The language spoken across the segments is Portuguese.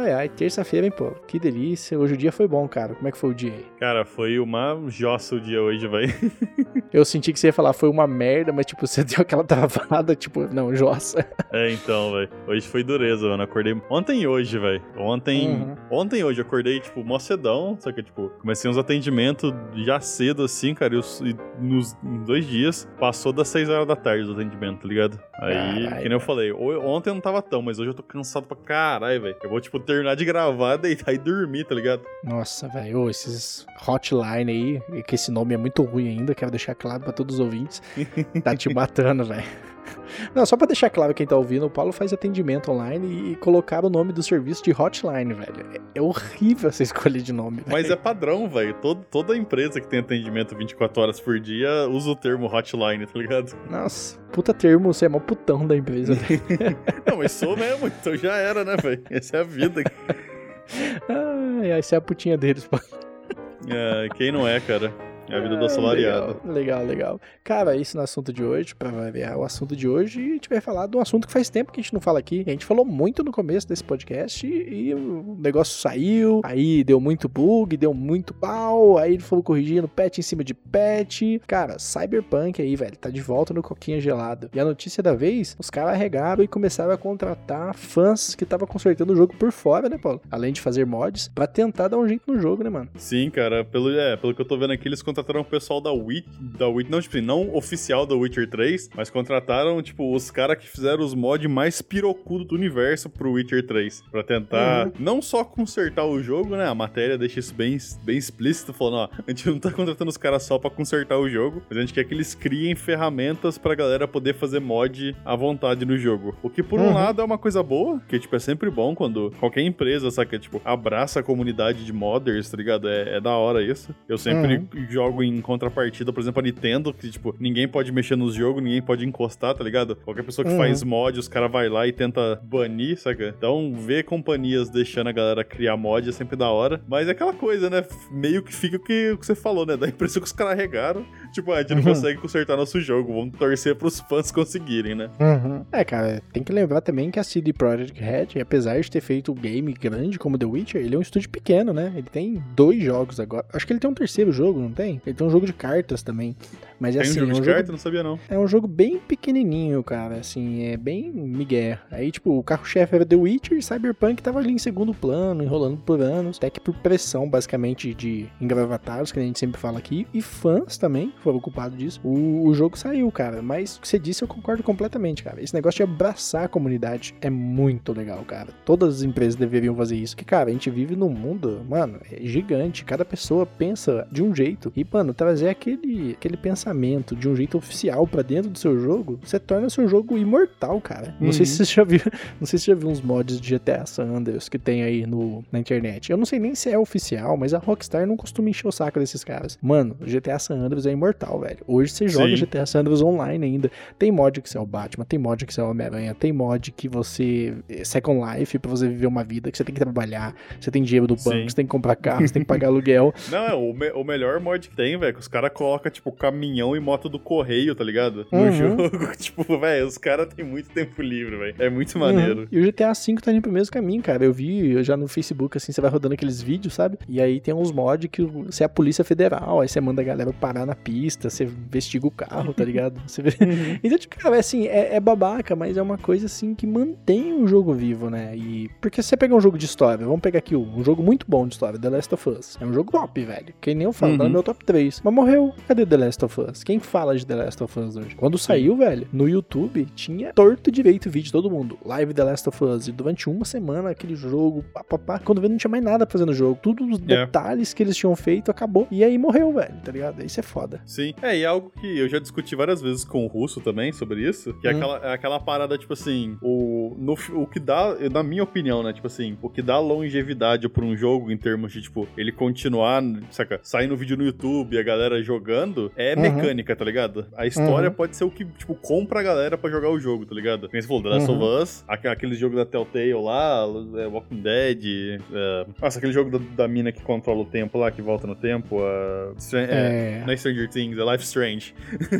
Ai, ai, terça-feira, hein, pô. Que delícia. Hoje o dia foi bom, cara. Como é que foi o dia aí? Cara, foi uma jossa o dia hoje, velho. Eu senti que você ia falar foi uma merda, mas tipo, você deu aquela travada, tipo, não, jossa. É, então, velho. Hoje foi dureza, mano. Acordei ontem e hoje, velho. Ontem, uhum. ontem e hoje acordei, tipo, mó cedão, só que, tipo, comecei uns atendimentos já cedo, assim, cara, e, nos em dois dias passou das 6 horas da tarde o atendimento, tá ligado? Aí, Carai, que nem eu falei, ontem eu não tava tão, mas hoje eu tô cansado pra caralho, velho. Eu vou, tipo, terminar de gravar, deitar e dormir, tá ligado? Nossa, velho, esses hotline aí, que esse nome é muito ruim ainda, quero deixar claro pra todos os ouvintes, tá te matando, velho. Não, só pra deixar claro quem tá ouvindo, o Paulo faz atendimento online e colocar o nome do serviço de hotline, velho. É, é horrível essa escolha de nome. Mas é padrão, velho. Toda empresa que tem atendimento 24 horas por dia usa o termo hotline, tá ligado? Nossa, puta termo, você é mó putão da empresa. Não, mas sou mesmo, então já era, né, velho? Essa é a vida. Ai, essa é a putinha deles, pô. É, quem não é, cara? É a vida do assalariado. Legal, legal, legal. Cara, isso no assunto de hoje, pra variar o assunto de hoje, a gente vai falar de um assunto que faz tempo que a gente não fala aqui. A gente falou muito no começo desse podcast e, o negócio saiu, aí deu muito bug, deu muito pau, aí ele falou corrigindo patch em cima de patch. Cara, Cyberpunk aí, velho, tá de volta no coquinha gelado. E a notícia da vez, os caras arregaram e começaram a contratar fãs que estavam consertando o jogo por fora, né, Paulo? Além de fazer mods, pra tentar dar um jeito no jogo, né, mano? Sim, cara, pelo, é, pelo que eu tô vendo aqui, eles contrataram contrataram o pessoal da Witch, da Witch, não, tipo, assim, não oficial da Witcher 3, mas contrataram, tipo, os caras que fizeram os mods mais pirocudo do universo pro Witcher 3, pra tentar uhum. não só consertar o jogo, né, a matéria deixa isso bem, bem explícito, falando, ó, a gente não tá contratando os caras só pra consertar o jogo, mas a gente quer que eles criem ferramentas pra galera poder fazer mod à vontade no jogo. O que, por uhum. um lado, é uma coisa boa, que, tipo, é sempre bom quando qualquer empresa, saca, tipo, abraça a comunidade de modders, tá ligado? É, é da hora isso. Eu sempre uhum. jogo jogo em contrapartida, por exemplo, a Nintendo, que, tipo, ninguém pode mexer nos jogos, ninguém pode encostar, tá ligado? Qualquer pessoa que uhum. faz mod, os caras vai lá e tenta banir, saca? Então, ver companhias deixando a galera criar mod é sempre da hora. Mas é aquela coisa, né? Meio que fica o que, o que você falou, né? Dá a impressão que os caras regaram. Tipo, a gente não uhum. consegue consertar nosso jogo. Vamos torcer pros fãs conseguirem, né? Uhum. É, cara, tem que lembrar também que a CD Projekt Red, apesar de ter feito um game grande como The Witcher, ele é um estúdio pequeno, né? Ele tem dois jogos agora. Acho que ele tem um terceiro jogo, não tem? Ele tem um jogo de cartas também. Mas é tem assim, um jogo é um de jogo, cartas? Não sabia não. É um jogo bem pequenininho, cara, assim, é bem migué. Aí, tipo, o carro-chefe era The Witcher e Cyberpunk tava ali em segundo plano, enrolando por anos, até que por pressão, basicamente, de engravatados, que a gente sempre fala aqui, e fãs também foram culpados disso. O, o jogo saiu, cara, mas o que você disse eu concordo completamente, cara. Esse negócio de abraçar a comunidade é muito legal, cara. Todas as empresas deveriam fazer isso. Que, cara, a gente vive num mundo, mano, é gigante. Cada pessoa pensa de um jeito. E, mano, trazer aquele, aquele pensamento de um jeito oficial para dentro do seu jogo, você torna o seu jogo imortal, cara. Não sei se uhum. você já viu, não sei se você já viu uns mods de GTA San Andreas que tem aí no, na internet. Eu não sei nem se é oficial, mas a Rockstar não costuma encher o saco desses caras. Mano, GTA San Andreas é imortal, velho. Hoje você joga Sim. GTA San Andreas online ainda. Tem mod que você é o Batman, tem mod que você é o Homem-Aranha, tem mod que você é Second Life para você viver uma vida que você tem que trabalhar, você tem dinheiro do banco, Sim. você tem que comprar carro, você tem que pagar aluguel. Não, é o, me o melhor mod que tem, velho, que os caras colocam, tipo, caminhão e moto do correio, tá ligado? No uhum. jogo. tipo, velho, os caras têm muito tempo livre, velho. É muito uhum. maneiro. Uhum. E o GTA V tá indo pro mesmo caminho, cara. Eu vi já no Facebook, assim, você vai rodando aqueles vídeos, sabe? E aí tem uns mods que você é a Polícia Federal, aí você manda a galera parar na pista, você investiga o carro, tá ligado? Você vê... Uhum. Então, tipo, cara, assim, é, é, babaca, mas é uma coisa, assim, que mantém o jogo vivo, né? E... Porque se você pegar um jogo de história, vamos pegar aqui um jogo muito bom de história, The Last of Us. É um jogo top, velho. Que nem eu falo, uhum. tá no meu top 3. Mas morreu. Cadê The Last of Us? Quem fala de The Last of Us hoje? Quando saiu, velho, no YouTube tinha torto direito vídeo todo mundo. Live The Last of Us. E durante uma semana aquele jogo, papapá. Quando veio não tinha mais nada fazer no jogo. Tudo os yeah. É. detalhes que eles tinham feito acabou. E aí morreu, velho, tá ligado? Isso é foda. Sim. É, e algo que eu já discuti várias vezes com o Russo também sobre isso, que é, hum. aquela, é aquela parada, tipo assim, o, no, o que dá, na minha opinião, né, tipo assim, o que dá longevidade pra um jogo em termos de, tipo, ele continuar, saca, sair no vídeo no YouTube, a galera jogando, é uhum. mecânica, tá ligado? A história uhum. pode ser o que, tipo, compra a galera pra jogar o jogo, tá ligado? Como você falou, The Last uhum. of Us, aquele jogo da Telltale lá, é, Walking Dead, é... nossa, aquele jogo da, da, mina que controla o tempo lá, que volta no tempo, uh... é... não é Stranger Things, Things, é Life Strange.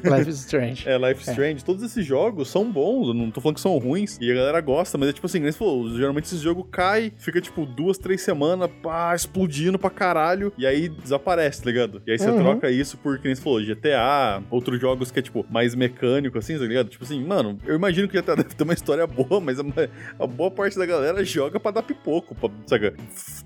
Life is Strange. É, Life Strange. Todos esses jogos são bons, eu não tô falando que são ruins, e a galera gosta, mas é tipo assim, falou, geralmente esse jogo cai, fica tipo duas, três semanas, pá, explodindo pra caralho, e aí desaparece, tá ligado? E aí você Uhum. troca isso por, que nem você falou, GTA, outros jogos que é tipo mais mecânico, assim, tá ligado? Tipo assim, mano, eu imagino que GTA deve ter uma história boa, mas a, a boa parte da galera joga pra dar pipoco, pra, saca?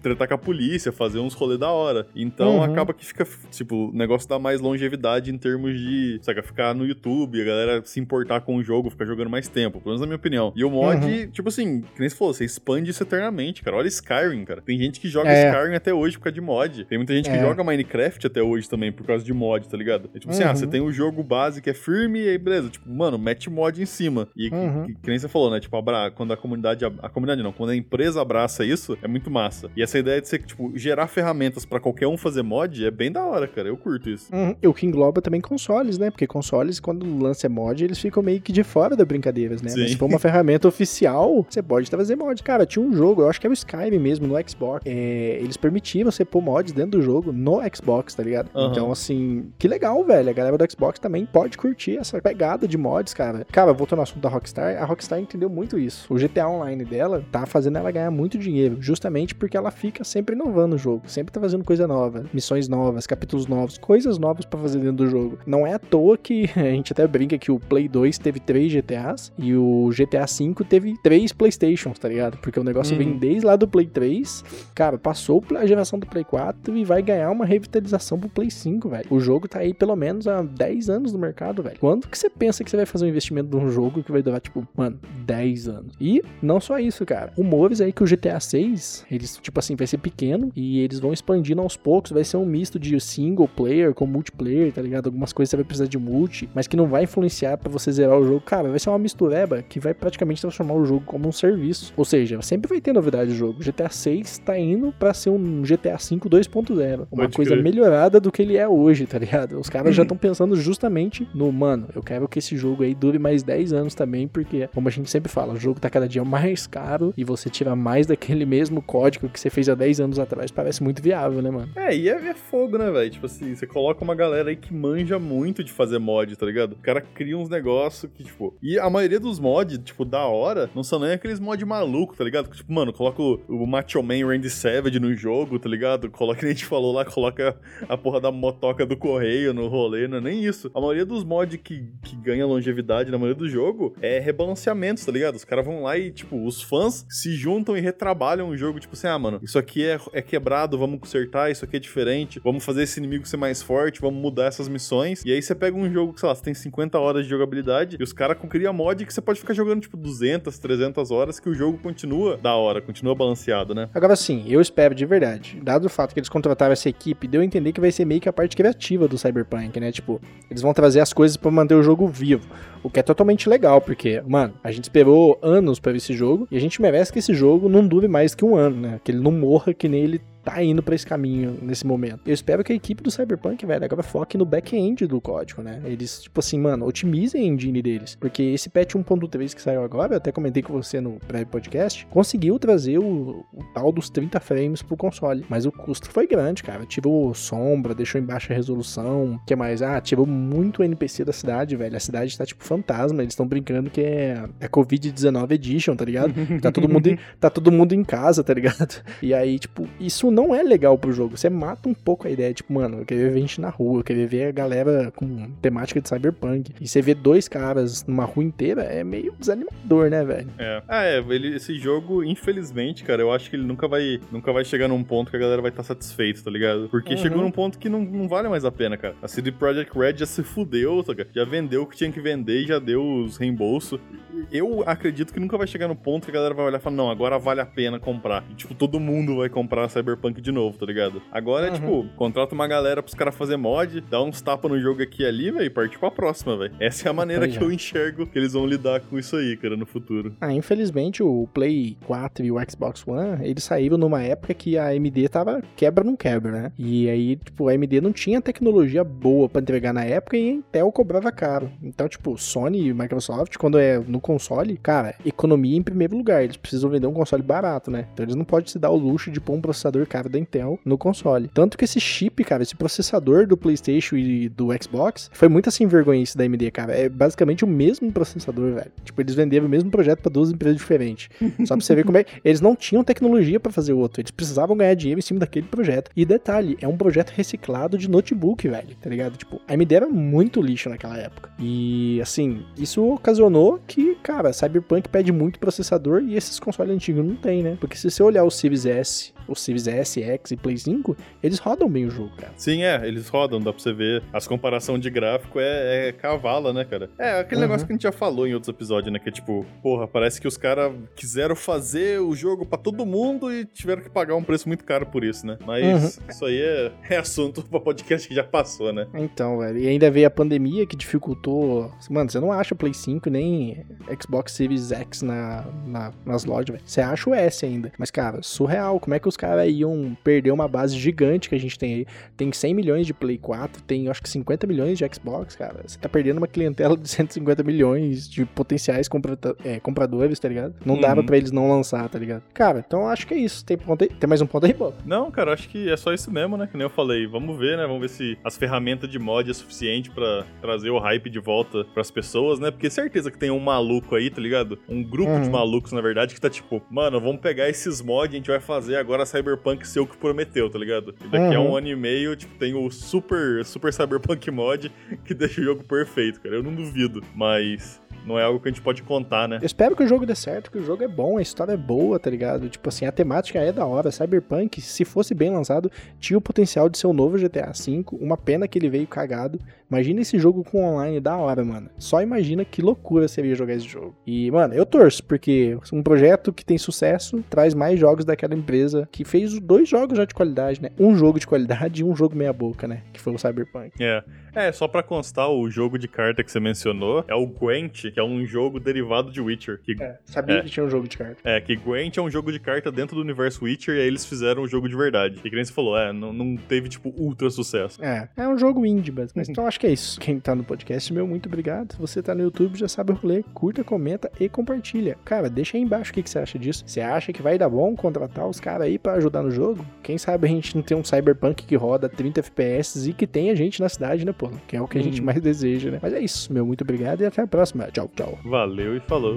Tretar com a polícia, fazer uns rolê da hora. Então Uhum. acaba que fica, tipo, o negócio dá mais longevidade em termos de, saca, ficar no YouTube, a galera se importar com o jogo, ficar jogando mais tempo, pelo menos na minha opinião. E o mod, Uhum. tipo assim, que nem você falou, você expande isso eternamente, cara. Olha Skyrim, cara. Tem gente que joga É. Skyrim até hoje por causa de mod. Tem muita gente que É. joga Minecraft até hoje também por causa de mod, tá ligado? É tipo assim, ah, Uhum. você tem o jogo base que é firme e aí beleza, tipo, mano, mete mod em cima. E que- Uhum. que, que nem você falou, né? Tipo, abra- quando a comunidade, a comunidade não, quando a empresa abraça isso, é muito massa. E essa ideia de você, tipo, gerar ferramentas pra qualquer um fazer mod é bem da hora, cara. Eu curto isso. Uhum. E o que engloba também consoles, né? Porque consoles, quando lança mod, eles ficam meio que de fora das brincadeiras, né? Sim. Mas se for uma ferramenta oficial, você pode trazer mod. Cara, tinha um jogo, eu acho que era o Skyrim mesmo, no Xbox. É, eles permitiam você pôr mods dentro do jogo no Xbox, tá ligado? Aham. Então, assim, que legal, velho. A galera do Xbox também pode curtir essa pegada de mods, cara. Cara, voltando ao assunto da Rockstar, a Rockstar entendeu muito isso. O GTA Online dela tá fazendo ela ganhar muito dinheiro, justamente porque ela fica sempre inovando o jogo, sempre tá fazendo coisa nova, missões novas, capítulos novos, coisas novas pra fazer dentro do jogo. Não é à toa que a gente até brinca que o Play 2 teve três GTAs e o GTA V teve três Playstations, tá ligado? Porque o negócio Uhum. vem desde lá do Play 3, cara, passou a geração do Play 4 e vai ganhar uma revitalização pro Play 5, velho. O jogo tá aí pelo menos há 10 anos no mercado, velho. Quando que você pensa que você vai fazer um investimento num jogo que vai durar, tipo, mano, 10 anos? E não só isso, cara. Rumores aí que o GTA 6, eles, tipo assim, vai ser pequeno e eles vão expandindo aos poucos. Vai ser um misto de single player com multiplayer, tá ligado? Algumas coisas você vai precisar de multi, mas que não vai influenciar pra você zerar o jogo. Cara, vai ser uma mistureba que vai praticamente transformar o jogo como um serviço. Ou seja, sempre vai ter novidade do jogo. GTA 6 tá indo pra ser um GTA 5 2.0. Uma Pode coisa crer. melhorada do que ele é hoje, tá ligado? Os caras já estão pensando justamente no, mano, eu quero que esse jogo aí dure mais 10 anos também, porque, como a gente sempre fala, o jogo tá cada dia mais caro e você tira mais daquele mesmo código que você fez há 10 anos atrás, parece muito viável, né, mano? É, e é, é fogo, né, velho? Tipo assim, você coloca uma galera aí que manja muito de fazer mod, tá ligado? O cara cria uns negócios que, tipo. E a maioria dos mods, tipo, da hora, não são nem aqueles mod maluco, tá ligado? Tipo, mano, coloca o, o Macho Man Randy Savage no jogo, tá ligado? Coloca, que a gente falou lá, coloca a porra da motoca do correio no rolê, não é nem isso. A maioria dos mods que, que ganha longevidade na maioria do jogo é rebalanceamentos, tá ligado? Os caras vão lá e, tipo, os fãs se juntam e retrabalham o jogo, tipo assim, ah, mano, isso aqui é, é quebrado, vamos consertar, isso aqui é diferente, vamos fazer esse inimigo ser mais forte, vamos mudar essas missões. E aí você pega um jogo que, sei lá, você tem 50 horas de jogabilidade e os caras criam mod que você pode ficar jogando, tipo, 200, 300 horas que o jogo continua da hora, continua balanceado, né? Agora sim, eu espero de verdade, dado o fato que eles contrataram essa equipe, deu a entender que vai ser meio que a parte criativa do Cyberpunk, né? Tipo, eles vão trazer as coisas pra manter o jogo vivo, o que é totalmente legal, porque, mano, a gente esperou anos pra ver esse jogo e a gente merece que esse jogo não dure mais que um ano, né? Que ele não morra que nem ele tá indo pra esse caminho nesse momento. Eu espero que a equipe do Cyberpunk, velho, agora foque no back-end do código, né? Eles, tipo assim, mano, otimizem a engine deles. Porque esse patch 1.3 que saiu agora, eu até comentei com você no pré-podcast, conseguiu trazer o, o tal dos 30 frames pro console. Mas o custo foi grande, cara. Tirou sombra, deixou em baixa resolução. Que mais? Ah, tirou muito NPC da cidade, velho. A cidade tá tipo fantasma. Eles estão brincando que é, é Covid-19 Edition, tá ligado? Tá todo mundo, tá todo mundo em casa, tá ligado? E aí, tipo, isso não é legal pro jogo. Você mata um pouco a ideia, tipo, mano, eu queria ver gente na rua, eu queria ver a galera com temática de cyberpunk. E você vê dois caras numa rua inteira é meio desanimador, né, velho? É. Ah, é, ele, esse jogo, infelizmente, cara, eu acho que ele nunca vai, nunca vai chegar num ponto que a galera vai estar satisfeita, tá ligado? Porque Uhum. chegou num ponto que não, não vale mais a pena, cara. A CD Projekt Red já se fudeu, tá, cara? já vendeu o que tinha que vender e já deu os reembolsos. Eu acredito que nunca vai chegar no ponto que a galera vai olhar e falar, não, agora vale a pena comprar. E, tipo, todo mundo vai comprar Cyberpunk de novo, tá ligado? Agora é, Uhum. tipo, contrata uma galera pros caras fazer mod, dá uns tapas no jogo aqui e ali, velho, e parte pra próxima, velho. Essa é a maneira que é. eu enxergo que eles vão lidar com isso aí, cara, no futuro. Ah, infelizmente o Play 4 e o Xbox One, eles saíram numa época que a AMD tava quebra não quebra, né? E aí, tipo, a AMD não tinha tecnologia boa pra entregar na época e a Intel cobrava caro. Então, tipo, Sony e Microsoft, quando é no console, cara, economia em primeiro lugar. Eles precisam vender um console barato, né? Então eles não podem se dar o luxo de pôr um processador cara da Intel no console. Tanto que esse chip, cara, esse processador do PlayStation e do Xbox foi muito assim vergonhice da AMD, cara. É basicamente o mesmo processador, velho. Tipo, eles venderam o mesmo projeto para duas empresas diferentes. Só pra você ver como é. Eles não tinham tecnologia para fazer outro. Eles precisavam ganhar dinheiro em cima daquele projeto. E detalhe, é um projeto reciclado de notebook, velho. Tá ligado? Tipo, a AMD era muito lixo naquela época. E assim, isso ocasionou que, cara, Cyberpunk pede muito processador e esses consoles antigos não tem, né? Porque se você olhar o Series S o Series S, X e Play 5, eles rodam bem o jogo, cara. Sim, é, eles rodam, dá pra você ver. As comparação de gráfico é, é cavala, né, cara? É aquele uhum. negócio que a gente já falou em outros episódios, né? Que é tipo, porra, parece que os caras quiseram fazer o jogo para todo mundo e tiveram que pagar um preço muito caro por isso, né? Mas uhum. isso aí é, é assunto pra podcast que já passou, né? Então, velho. E ainda veio a pandemia que dificultou. Mano, você não acha Play 5 nem Xbox Series X na, na nas lojas, velho. Você acha o S ainda. Mas, cara, surreal. Como é que os caras iam perder uma base gigante que a gente tem aí? Tem 100 milhões de Play 4, tem acho que 50 milhões de Xbox, cara. Você tá perdendo uma clientela de 150 milhões de potenciais compra é, compradores, tá ligado? Não uhum. dava pra eles não lançar, tá ligado? Cara, então acho que é isso. Tem, ponto aí, tem mais um ponto aí, Bob? Não, cara, acho que é só isso mesmo, né? Que nem eu falei. Vamos ver, né? Vamos ver se as ferramentas de mod é suficiente para trazer o hype de volta pras pessoas, né? Porque certeza que tem um maluco aí, tá ligado? Um grupo uhum. de malucos, na verdade, que tá tipo, mano, vamos pegar esses mods, a gente vai fazer agora Cyberpunk ser o que prometeu, tá ligado? E daqui uhum. a um ano e meio, tipo, tem o super, super Cyberpunk mod que deixa o jogo perfeito, cara. Eu não duvido. Mas não é algo que a gente pode contar, né? Eu espero que o jogo dê certo, que o jogo é bom, a história é boa, tá ligado? Tipo assim, a temática é da hora. Cyberpunk, se fosse bem lançado, tinha o potencial de ser o novo GTA V. Uma pena que ele veio cagado. Imagina esse jogo com online da hora, mano. Só imagina que loucura seria jogar esse jogo. E, mano, eu torço, porque um projeto que tem sucesso traz mais jogos daquela empresa que fez dois jogos já de qualidade, né? Um jogo de qualidade e um jogo meia-boca, né? Que foi o Cyberpunk. É. É, só pra constar, o jogo de carta que você mencionou é o Gwent, que é um jogo derivado de Witcher. Que, é, sabia é, que tinha um jogo de carta. É, que Gwent é um jogo de carta dentro do universo Witcher e aí eles fizeram um jogo de verdade. E que nem você falou, é, não, não teve, tipo, ultra sucesso. É, é um jogo indie, mas então acho que é isso. Quem tá no podcast, meu, muito obrigado. Se você tá no YouTube, já sabe o rolê. Curta, comenta e compartilha. Cara, deixa aí embaixo o que, que você acha disso. Você acha que vai dar bom contratar os caras aí para ajudar no jogo? Quem sabe a gente não tem um Cyberpunk que roda 30 FPS e que tem a gente na cidade, né, pô? Que é o que a gente hum. mais deseja, né? Mas é isso, meu. Muito obrigado e até a próxima. Tchau, tchau. Valeu e falou.